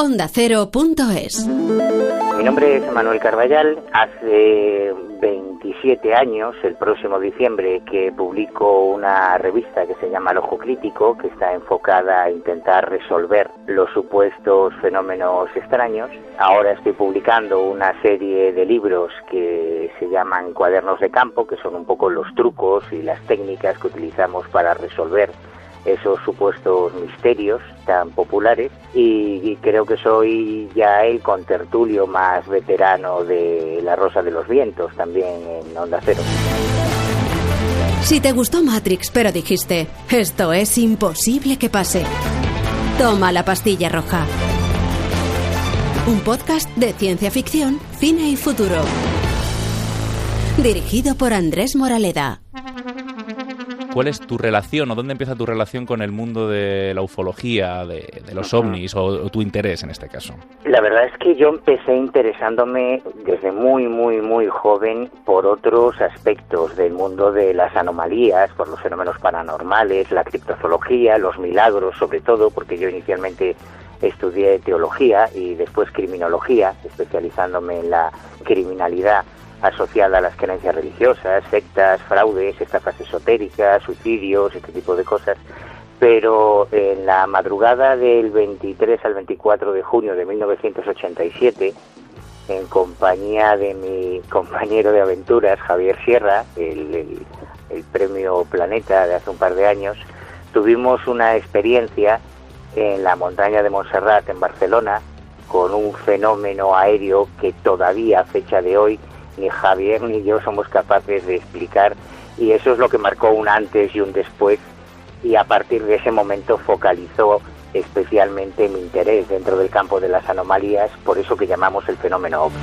ondacero.es. Mi nombre es Manuel Carballal. Hace 27 años, el próximo diciembre, que publico una revista que se llama El Ojo Crítico, que está enfocada a intentar resolver los supuestos fenómenos extraños. Ahora estoy publicando una serie de libros que se llaman Cuadernos de Campo, que son un poco los trucos y las técnicas que utilizamos para resolver esos supuestos misterios tan populares y, creo que soy ya el contertulio más veterano de La Rosa de los Vientos también en Onda Cero. Si te gustó Matrix pero dijiste, esto es imposible que pase, toma la pastilla roja. Un podcast de ciencia ficción, cine y futuro. Dirigido por Andrés Moraleda. ¿Cuál es tu relación o dónde empieza tu relación con el mundo de la ufología, de, los ovnis o, tu interés en este caso? La verdad es que yo empecé interesándome desde muy, muy, muy joven por otros aspectos del mundo de las anomalías, por los fenómenos paranormales, la criptozoología, los milagros sobre todo, porque yo inicialmente estudié teología y después criminología, especializándome en la criminalidad asociada a las creencias religiosas, sectas, fraudes, estafas esotéricas, suicidios, este tipo de cosas. Pero en la madrugada del 23 al 24 de junio de 1987, en compañía de mi compañero de aventuras, Javier Sierra, el, premio Planeta de hace un par de años, tuvimos una experiencia en la montaña de Montserrat, en Barcelona, con un fenómeno aéreo que todavía a fecha de hoy ni Javier ni yo somos capaces de explicar y eso es lo que marcó un antes y un después y a partir de ese momento focalizó especialmente mi interés dentro del campo de las anomalías, por eso que llamamos el fenómeno OVNI.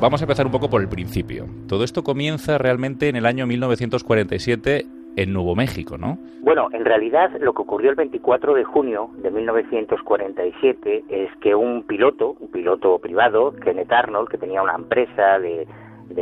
Vamos a empezar un poco por el principio. Todo esto comienza realmente en el año 1947 en Nuevo México, ¿no? Bueno, en realidad lo que ocurrió el 24 de junio de 1947 es que un piloto, un piloto privado, Kenneth Arnold, que tenía una empresa de,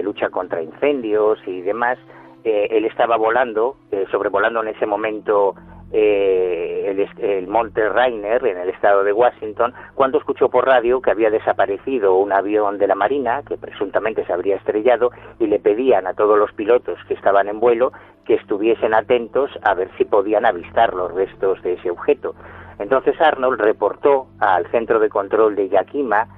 lucha contra incendios y demás, eh, él estaba volando, eh, sobrevolando en ese momento eh, el, el, Monte Rainer en el estado de Washington cuando escuchó por radio que había desaparecido un avión de la Marina que presuntamente se habría estrellado y le pedían a todos los pilotos que estaban en vuelo que estuviesen atentos a ver si podían avistar los restos de ese objeto. Entonces Arnold reportó al centro de control de Yakima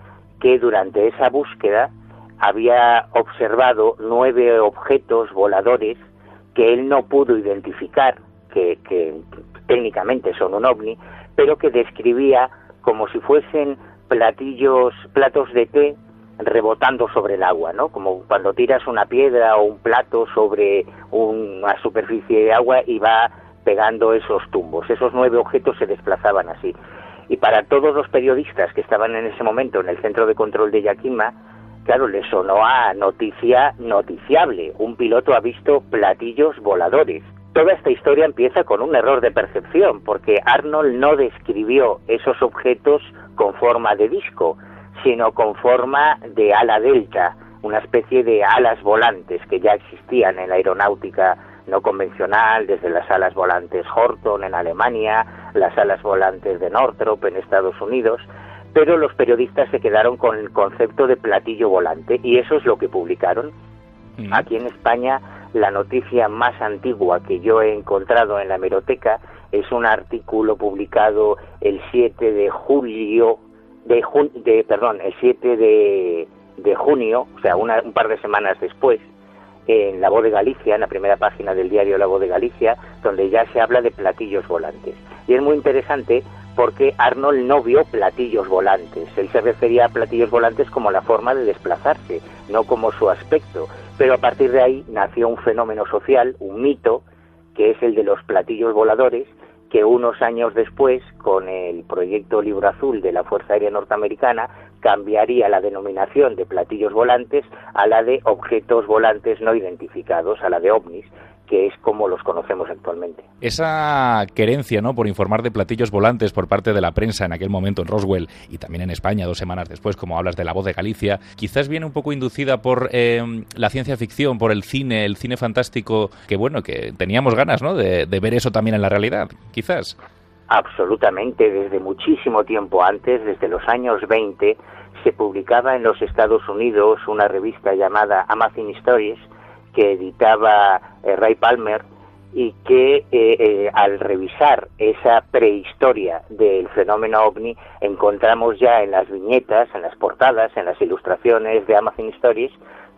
que durante esa búsqueda había observado nueve objetos voladores que él no pudo identificar que, técnicamente son un ovni, pero que describía como si fuesen platillos, platos de té rebotando sobre el agua, ¿no? Como cuando tiras una piedra o un plato sobre una superficie de agua y va pegando esos tumbos. Esos nueve objetos se desplazaban así. Y para todos los periodistas que estaban en ese momento en el centro de control de Yakima, claro, les sonó a noticia noticiable. Un piloto ha visto platillos voladores. Toda esta historia empieza con un error de percepción, porque Arnold no describió esos objetos con forma de disco, sino con forma de ala delta, una especie de alas volantes que ya existían en la aeronáutica no convencional, desde las alas volantes Horton en Alemania, las alas volantes de Northrop en Estados Unidos, pero los periodistas se quedaron con el concepto de platillo volante y eso es lo que publicaron. Mm. Aquí en España la noticia más antigua que yo he encontrado en la hemeroteca es un artículo publicado el 7 de julio de, de perdón, el 7 de, de junio, o sea, un par de semanas después, en La Voz de Galicia, en la primera página del diario La Voz de Galicia, donde ya se habla de platillos volantes. Y es muy interesante porque Arnold no vio platillos volantes. Él se refería a platillos volantes como la forma de desplazarse, no como su aspecto. Pero a partir de ahí nació un fenómeno social, un mito, que es el de los platillos voladores, que unos años después, con el proyecto Libro Azul de la Fuerza Aérea Norteamericana, cambiaría la denominación de platillos volantes a la de objetos volantes no identificados, a la de ovnis, que es como los conocemos actualmente. Esa querencia ¿no? por informar de platillos volantes por parte de la prensa en aquel momento en Roswell y también en España dos semanas después, como hablas de La Voz de Galicia, quizás viene un poco inducida por eh, la ciencia ficción, por el cine, el cine fantástico, que bueno, que teníamos ganas ¿no? de, de ver eso también en la realidad, quizás. Absolutamente, desde muchísimo tiempo antes, desde los años 20, se publicaba en los Estados Unidos una revista llamada Amazing Stories que editaba eh, Ray Palmer y que eh, eh, al revisar esa prehistoria del fenómeno ovni encontramos ya en las viñetas, en las portadas, en las ilustraciones de Amazon Stories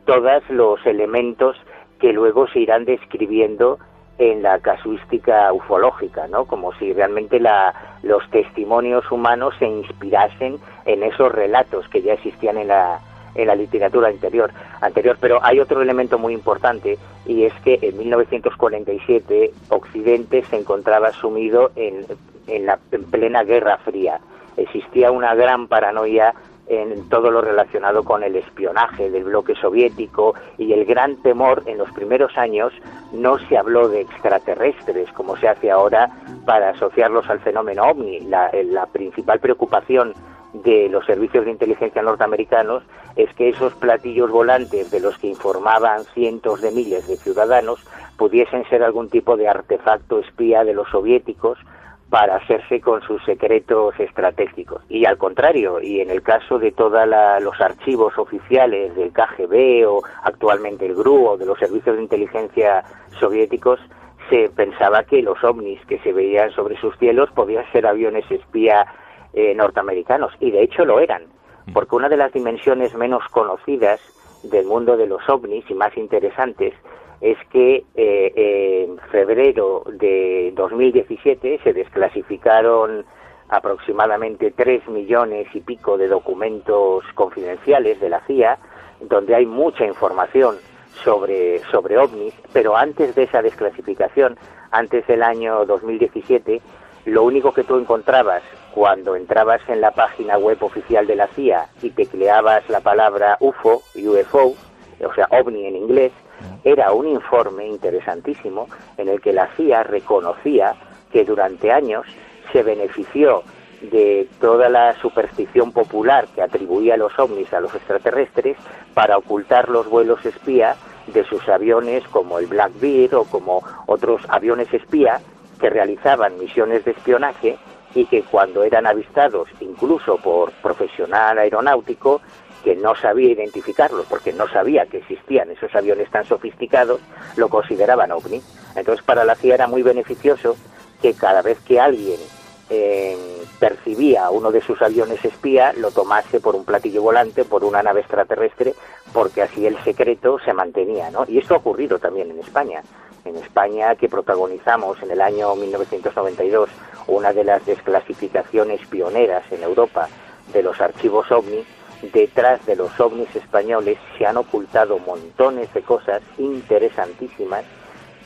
todos los elementos que luego se irán describiendo en la casuística ufológica, ¿no? Como si realmente la, los testimonios humanos se inspirasen en esos relatos que ya existían en la, en la literatura anterior, anterior. Pero hay otro elemento muy importante y es que en 1947 Occidente se encontraba sumido en, en, la, en plena Guerra Fría. Existía una gran paranoia en todo lo relacionado con el espionaje del bloque soviético y el gran temor en los primeros años no se habló de extraterrestres como se hace ahora para asociarlos al fenómeno ovni. La, la principal preocupación de los servicios de inteligencia norteamericanos es que esos platillos volantes de los que informaban cientos de miles de ciudadanos pudiesen ser algún tipo de artefacto espía de los soviéticos para hacerse con sus secretos estratégicos. Y al contrario, y en el caso de todos los archivos oficiales del KGB o actualmente el GRU o de los servicios de inteligencia soviéticos, se pensaba que los ovnis que se veían sobre sus cielos podían ser aviones espía eh, norteamericanos, y de hecho lo eran, porque una de las dimensiones menos conocidas del mundo de los ovnis y más interesantes es que eh, en febrero de 2017 se desclasificaron aproximadamente tres millones y pico de documentos confidenciales de la CIA, donde hay mucha información sobre, sobre ovnis, pero antes de esa desclasificación, antes del año 2017, lo único que tú encontrabas cuando entrabas en la página web oficial de la CIA y tecleabas la palabra UFO, UFO, o sea, ovni en inglés, era un informe interesantísimo en el que la CIA reconocía que durante años se benefició de toda la superstición popular que atribuía los ovnis a los extraterrestres para ocultar los vuelos espía de sus aviones como el Blackbeard o como otros aviones espía que realizaban misiones de espionaje y que cuando eran avistados incluso por profesional aeronáutico que no sabía identificarlos porque no sabía que existían esos aviones tan sofisticados, lo consideraban ovni. Entonces para la CIA era muy beneficioso que cada vez que alguien eh, percibía uno de sus aviones espía, lo tomase por un platillo volante, por una nave extraterrestre, porque así el secreto se mantenía, ¿no? Y esto ha ocurrido también en España. En España, que protagonizamos en el año 1992 una de las desclasificaciones pioneras en Europa de los archivos OVNI, detrás de los ovnis españoles se han ocultado montones de cosas interesantísimas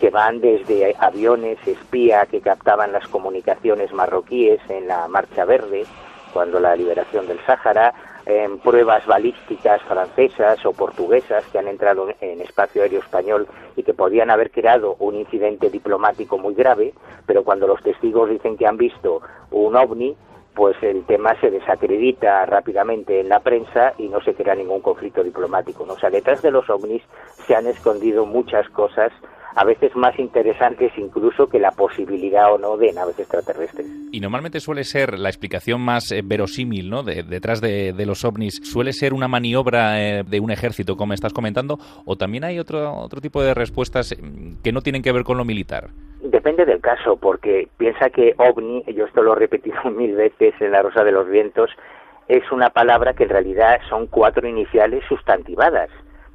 que van desde aviones espía que captaban las comunicaciones marroquíes en la Marcha Verde, cuando la liberación del Sáhara, en pruebas balísticas francesas o portuguesas que han entrado en espacio aéreo español y que podían haber creado un incidente diplomático muy grave, pero cuando los testigos dicen que han visto un ovni, pues el tema se desacredita rápidamente en la prensa y no se crea ningún conflicto diplomático. ¿no? O sea, detrás de los ovnis se han escondido muchas cosas a veces más interesantes incluso que la posibilidad o no de naves extraterrestres. Y normalmente suele ser la explicación más eh, verosímil, ¿no? detrás de, los ovnis, suele ser una maniobra eh, de un ejército, como estás comentando, o también hay otro, otro tipo de respuestas mm, que no tienen que ver con lo militar. Depende del caso, porque piensa que ovni, yo esto lo he repetido mil veces en La Rosa de los Vientos, es una palabra que en realidad son cuatro iniciales sustantivadas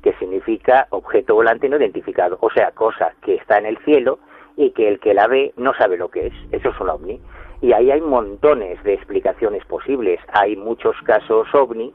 que significa objeto volante no identificado, o sea, cosa que está en el cielo y que el que la ve no sabe lo que es. Eso es un ovni. Y ahí hay montones de explicaciones posibles. Hay muchos casos ovni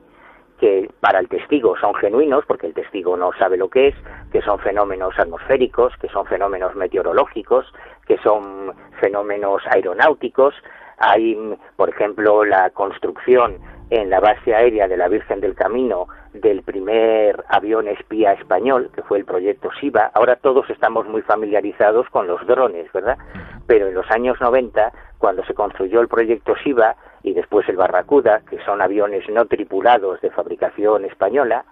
que para el testigo son genuinos, porque el testigo no sabe lo que es, que son fenómenos atmosféricos, que son fenómenos meteorológicos, que son fenómenos aeronáuticos. Hay, por ejemplo, la construcción en la base aérea de la Virgen del Camino del primer avión espía español, que fue el proyecto SIVA. Ahora todos estamos muy familiarizados con los drones, ¿verdad? Pero en los años 90, cuando se construyó el proyecto SIVA y después el Barracuda, que son aviones no tripulados de fabricación española,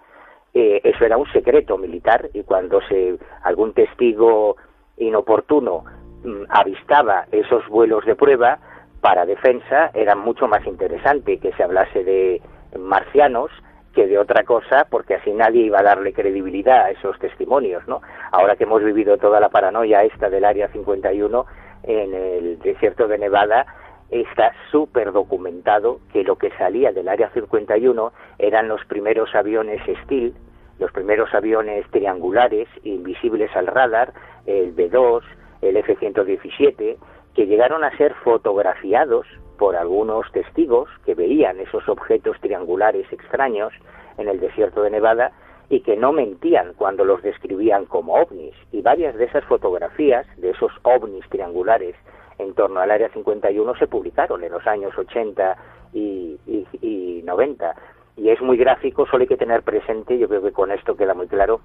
eh, eso era un secreto militar y cuando se algún testigo inoportuno mm, avistaba esos vuelos de prueba para defensa era mucho más interesante que se hablase de marcianos que de otra cosa, porque así nadie iba a darle credibilidad a esos testimonios, ¿no? Ahora que hemos vivido toda la paranoia esta del Área 51 en el desierto de Nevada, está súper documentado que lo que salía del Área 51 eran los primeros aviones Steel, los primeros aviones triangulares invisibles al radar, el B-2, el F-117, que llegaron a ser fotografiados por algunos testigos que veían esos objetos triangulares extraños en el desierto de Nevada y que no mentían cuando los describían como ovnis. Y varias de esas fotografías, de esos ovnis triangulares en torno al Área 51, se publicaron en los años 80 y, y 90. Y es muy gráfico, solo hay que tener presente, yo creo que con esto queda muy claro,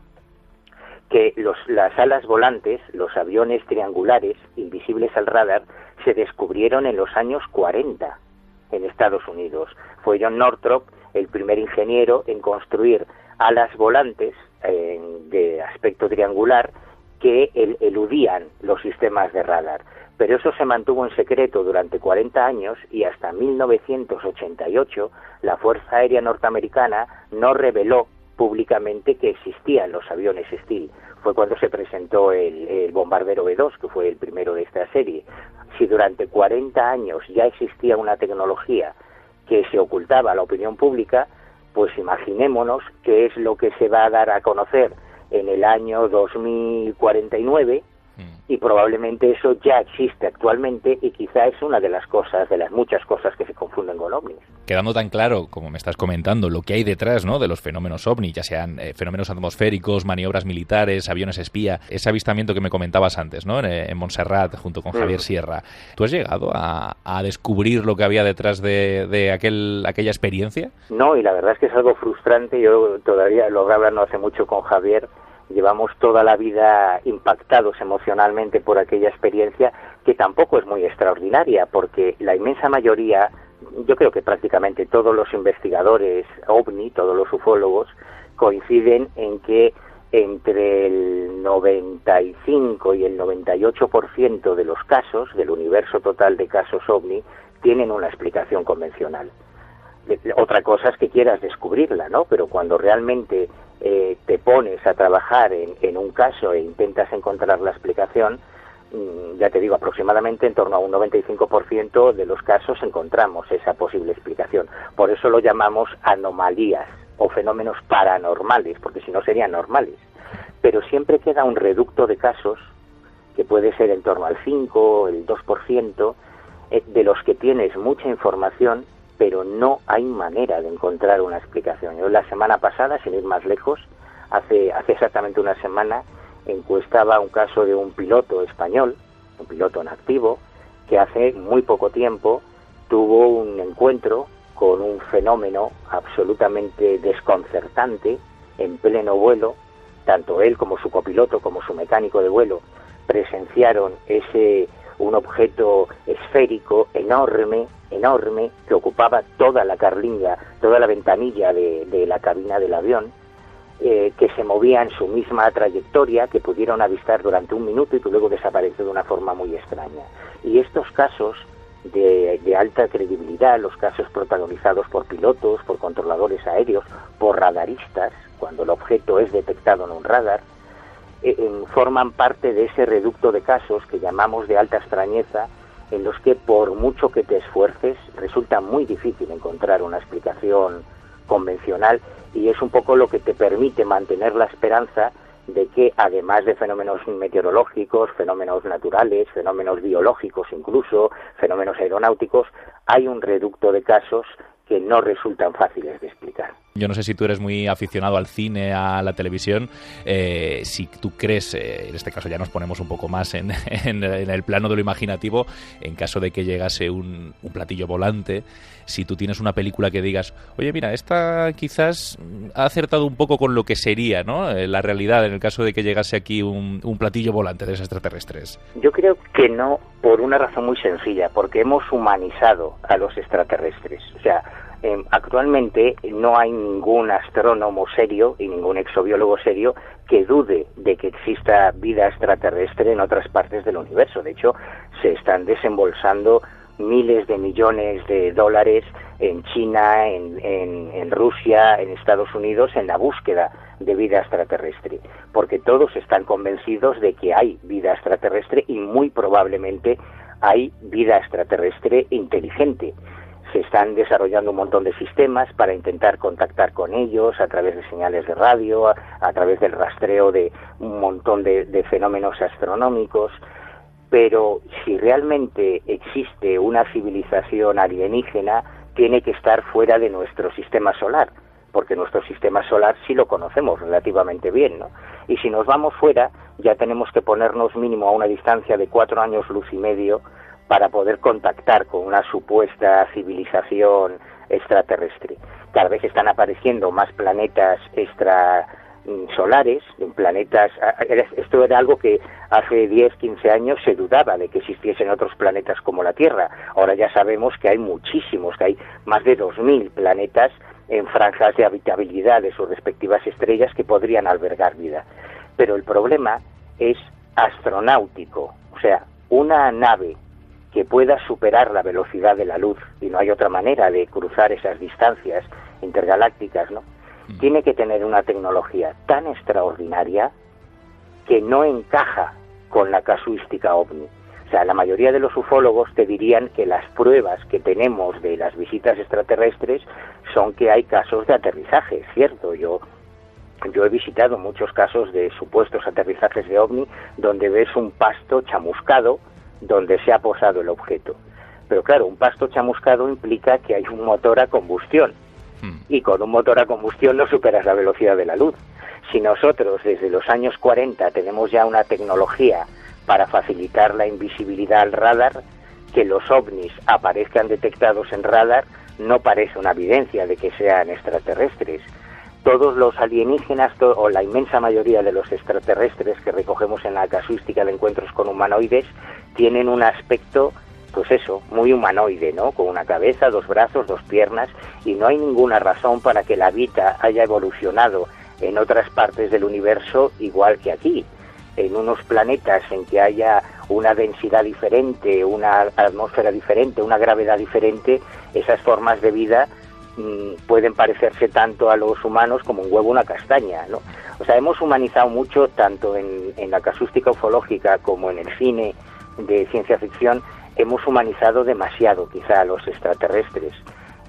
que los, las alas volantes, los aviones triangulares invisibles al radar, se descubrieron en los años 40 en Estados Unidos. Fue John Northrop el primer ingeniero en construir alas volantes de aspecto triangular que eludían los sistemas de radar. Pero eso se mantuvo en secreto durante 40 años y hasta 1988 la Fuerza Aérea Norteamericana no reveló públicamente que existían los aviones Steel. Fue cuando se presentó el, bombardero B-2, que fue el primero de esta serie. Si durante 40 años ya existía una tecnología que se ocultaba a la opinión pública, pues imaginémonos qué es lo que se va a dar a conocer en el año 2049 y probablemente eso ya existe actualmente y quizá es una de las cosas, de las muchas cosas que se confunden con ovnis. Quedando tan claro, como me estás comentando, lo que hay detrás ¿no? de los fenómenos ovni, ya sean eh, fenómenos atmosféricos, maniobras militares, aviones espía, ese avistamiento que me comentabas antes, ¿no? en, eh, Montserrat, junto con Javier mm. Sierra, ¿tú has llegado a, descubrir lo que había detrás de, de, aquel, aquella experiencia? No, y la verdad es que es algo frustrante, yo todavía lo no hace mucho con Javier, llevamos toda la vida impactados emocionalmente por aquella experiencia que tampoco es muy extraordinaria porque la inmensa mayoría, yo creo que prácticamente todos los investigadores ovni, todos los ufólogos, coinciden en que entre el 95 y el 98% de los casos, del universo total de casos ovni, tienen una explicación convencional. Otra cosa es que quieras descubrirla, ¿no? Pero cuando realmente eh, te pones a trabajar en, un caso e intentas encontrar la explicación, mm, ya te digo, aproximadamente en torno a un 95% de los casos encontramos esa posible explicación. Por eso lo llamamos anomalías o fenómenos paranormales, porque si no serían normales. Pero siempre queda un reducto de casos, que puede ser en torno al 5, el 2%, eh, de los que tienes mucha información pero no hay manera de encontrar una explicación. Yo la semana pasada, sin ir más lejos, hace, hace exactamente una semana, encuestaba un caso de un piloto español, un piloto en activo, que hace muy poco tiempo tuvo un encuentro con un fenómeno absolutamente desconcertante en pleno vuelo, tanto él como su copiloto como su mecánico de vuelo presenciaron ese un objeto esférico enorme, enorme, que ocupaba toda la carlinga, toda la ventanilla de, la cabina del avión, eh, que se movía en su misma trayectoria, que pudieron avistar durante un minuto y que luego desapareció de una forma muy extraña. Y estos casos de, de, alta credibilidad, los casos protagonizados por pilotos, por controladores aéreos, por radaristas, cuando el objeto es detectado en un radar, eh, forman parte de ese reducto de casos que llamamos de alta extrañeza, en los que por mucho que te esfuerces resulta muy difícil encontrar una explicación convencional y es un poco lo que te permite mantener la esperanza de que además de fenómenos meteorológicos, fenómenos naturales, fenómenos biológicos incluso, fenómenos aeronáuticos, hay un reducto de casos que no resultan fáciles de explicar. Yo no sé si tú eres muy aficionado al cine, a la televisión, eh, si tú crees, eh, en este caso ya nos ponemos un poco más en, el plano de lo imaginativo, en caso de que llegase un, platillo volante, si tú tienes una película que digas, oye, mira, esta quizás ha acertado un poco con lo que sería ¿no? Eh, la realidad en el caso de que llegase aquí un, platillo volante de los extraterrestres. Yo creo que no, por una razón muy sencilla, porque hemos humanizado a los extraterrestres. O sea, Actualmente no hay ningún astrónomo serio y ningún exobiólogo serio que dude de que exista vida extraterrestre en otras partes del universo. De hecho, se están desembolsando miles de millones de dólares en China, en, Rusia, en Estados Unidos, en la búsqueda de vida extraterrestre, porque todos están convencidos de que hay vida extraterrestre y muy probablemente hay vida extraterrestre inteligente se están desarrollando un montón de sistemas para intentar contactar con ellos a través de señales de radio, a, través del rastreo de un montón de, de fenómenos astronómicos. Pero si realmente existe una civilización alienígena, tiene que estar fuera de nuestro sistema solar, porque nuestro sistema solar sí lo conocemos relativamente bien, ¿no? Y si nos vamos fuera, ya tenemos que ponernos mínimo a una distancia de cuatro años luz y medio para poder contactar con una supuesta civilización extraterrestre. Cada vez están apareciendo más planetas extrasolares, planetas, esto era algo que hace 10, 15 años se dudaba de que existiesen otros planetas como la Tierra. Ahora ya sabemos que hay muchísimos, que hay más de 2.000 planetas en franjas de habitabilidad de sus respectivas estrellas que podrían albergar vida. Pero el problema es astronáutico, o sea, una nave que pueda superar la velocidad de la luz, y no hay otra manera de cruzar esas distancias intergalácticas, ¿no? Mm. Tiene que tener una tecnología tan extraordinaria que no encaja con la casuística ovni. O sea, la mayoría de los ufólogos te dirían que las pruebas que tenemos de las visitas extraterrestres son que hay casos de aterrizaje, cierto. Yo yo he visitado muchos casos de supuestos aterrizajes de ovni donde ves un pasto chamuscado donde se ha posado el objeto. Pero claro, un pasto chamuscado implica que hay un motor a combustión. Hmm. Y con un motor a combustión no superas la velocidad de la luz. Si nosotros desde los años 40 tenemos ya una tecnología para facilitar la invisibilidad al radar, que los ovnis aparezcan detectados en radar no parece una evidencia de que sean extraterrestres todos los alienígenas o la inmensa mayoría de los extraterrestres que recogemos en la casuística de encuentros con humanoides tienen un aspecto pues eso, muy humanoide, ¿no? Con una cabeza, dos brazos, dos piernas, y no hay ninguna razón para que la vida haya evolucionado en otras partes del universo igual que aquí. En unos planetas en que haya una densidad diferente, una atmósfera diferente, una gravedad diferente, esas formas de vida pueden parecerse tanto a los humanos como un huevo una castaña, ¿no? O sea, hemos humanizado mucho tanto en, la casústica ufológica como en el cine de ciencia ficción, hemos humanizado demasiado quizá a los extraterrestres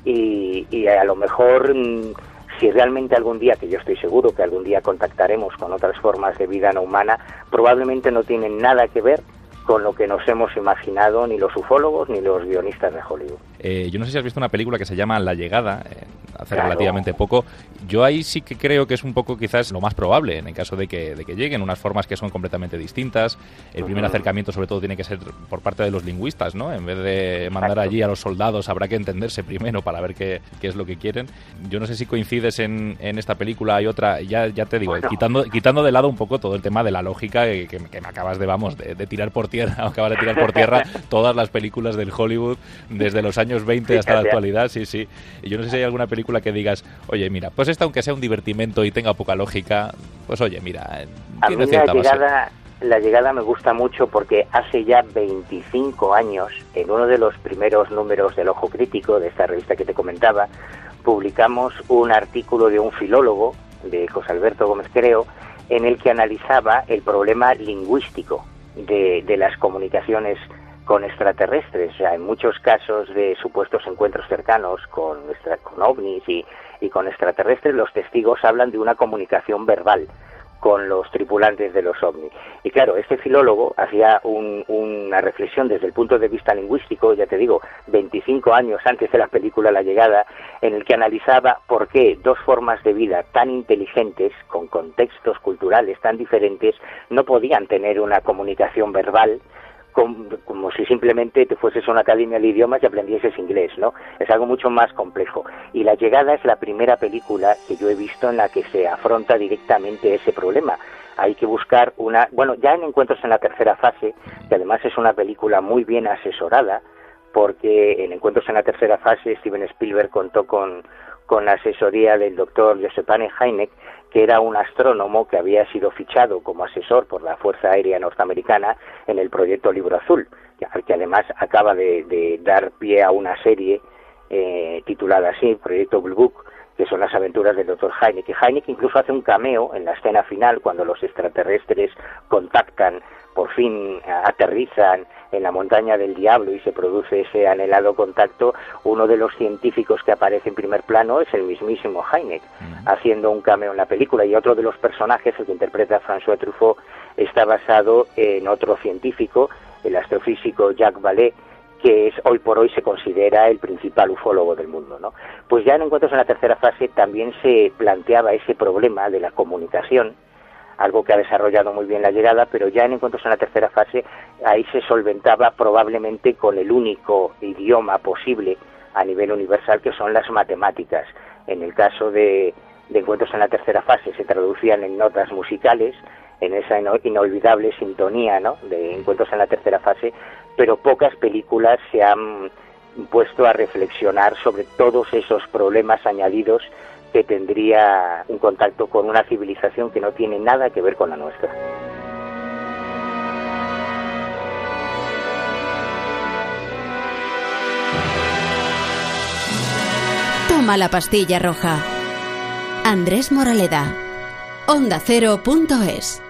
y, y a lo mejor mm, si realmente algún día, que yo estoy seguro que algún día contactaremos con otras formas de vida no humana, probablemente no tienen nada que ver con lo que nos hemos imaginado ni los ufólogos ni los guionistas de Hollywood. Eh, yo no sé si has visto una película que se llama La Llegada, eh, hace relativamente poco. Yo ahí sí que creo que es un poco quizás lo más probable en el caso de que, de que lleguen unas formas que son completamente distintas. El primer acercamiento sobre todo tiene que ser por parte de los lingüistas, ¿no? En vez de mandar allí a los soldados habrá que entenderse primero para ver qué, qué es lo que quieren. Yo no sé si coincides en, en esta película y otra, ya, ya te digo, quitando, quitando de lado un poco todo el tema de la lógica que, que, me acabas de, vamos, de, de tirar por tierra, acabas de tirar por tierra todas las películas del Hollywood desde los años 20 hasta la actualidad, sí, sí. Y yo no sé si hay alguna película que digas, oye, mira, pues esta aunque sea un divertimento y tenga poca lógica, pues oye, mira, tiene cierta la llegada, La llegada me gusta mucho porque hace ya 25 años, en uno de los primeros números del Ojo Crítico, de esta revista que te comentaba, publicamos un artículo de un filólogo, de José Alberto Gómez Creo, en el que analizaba el problema lingüístico de, de las comunicaciones con extraterrestres. O sea, en muchos casos de supuestos encuentros cercanos con, con ovnis y, y con extraterrestres, los testigos hablan de una comunicación verbal con los tripulantes de los ovnis. Y claro, este filólogo hacía una reflexión desde el punto de vista lingüístico, ya te digo, 25 años antes de la película La llegada, en el que analizaba por qué dos formas de vida tan inteligentes, con contextos culturales tan diferentes, no podían tener una comunicación verbal como, si simplemente te fueses a una academia de idiomas y aprendieses inglés, ¿no? Es algo mucho más complejo. Y La llegada es la primera película que yo he visto en la que se afronta directamente ese problema. Hay que buscar una, bueno, ya en Encuentros en la tercera fase, que además es una película muy bien asesorada, porque en Encuentros en la tercera fase Steven Spielberg contó con, con asesoría del doctor Josepane Heineck, que era un astrónomo que había sido fichado como asesor por la Fuerza Aérea Norteamericana en el proyecto Libro Azul, que además acaba de, dar pie a una serie eh, titulada así, Proyecto Blue Book, que son las aventuras del doctor Heineck. Y Heineck incluso hace un cameo en la escena final cuando los extraterrestres contactan, por fin aterrizan en la montaña del diablo y se produce ese anhelado contacto, uno de los científicos que aparece en primer plano es el mismísimo Heineck, haciendo un cameo en la película, y otro de los personajes, el que interpreta François Truffaut, está basado en otro científico, el astrofísico Jacques Vallée, que es hoy por hoy se considera el principal ufólogo del mundo, ¿no? Pues ya en Encuentros en la tercera fase también se planteaba ese problema de la comunicación algo que ha desarrollado muy bien la llegada, pero ya en Encuentros en la tercera fase ahí se solventaba probablemente con el único idioma posible a nivel universal que son las matemáticas. En el caso de, Encuentros en la tercera fase se traducían en notas musicales, en esa inolvidable sintonía ¿no? de Encuentros en la tercera fase, pero pocas películas se han puesto a reflexionar sobre todos esos problemas añadidos que tendría un contacto con una civilización que no tiene nada que ver con la nuestra. Toma la pastilla roja. Andrés Moraleda. Onda Cero.es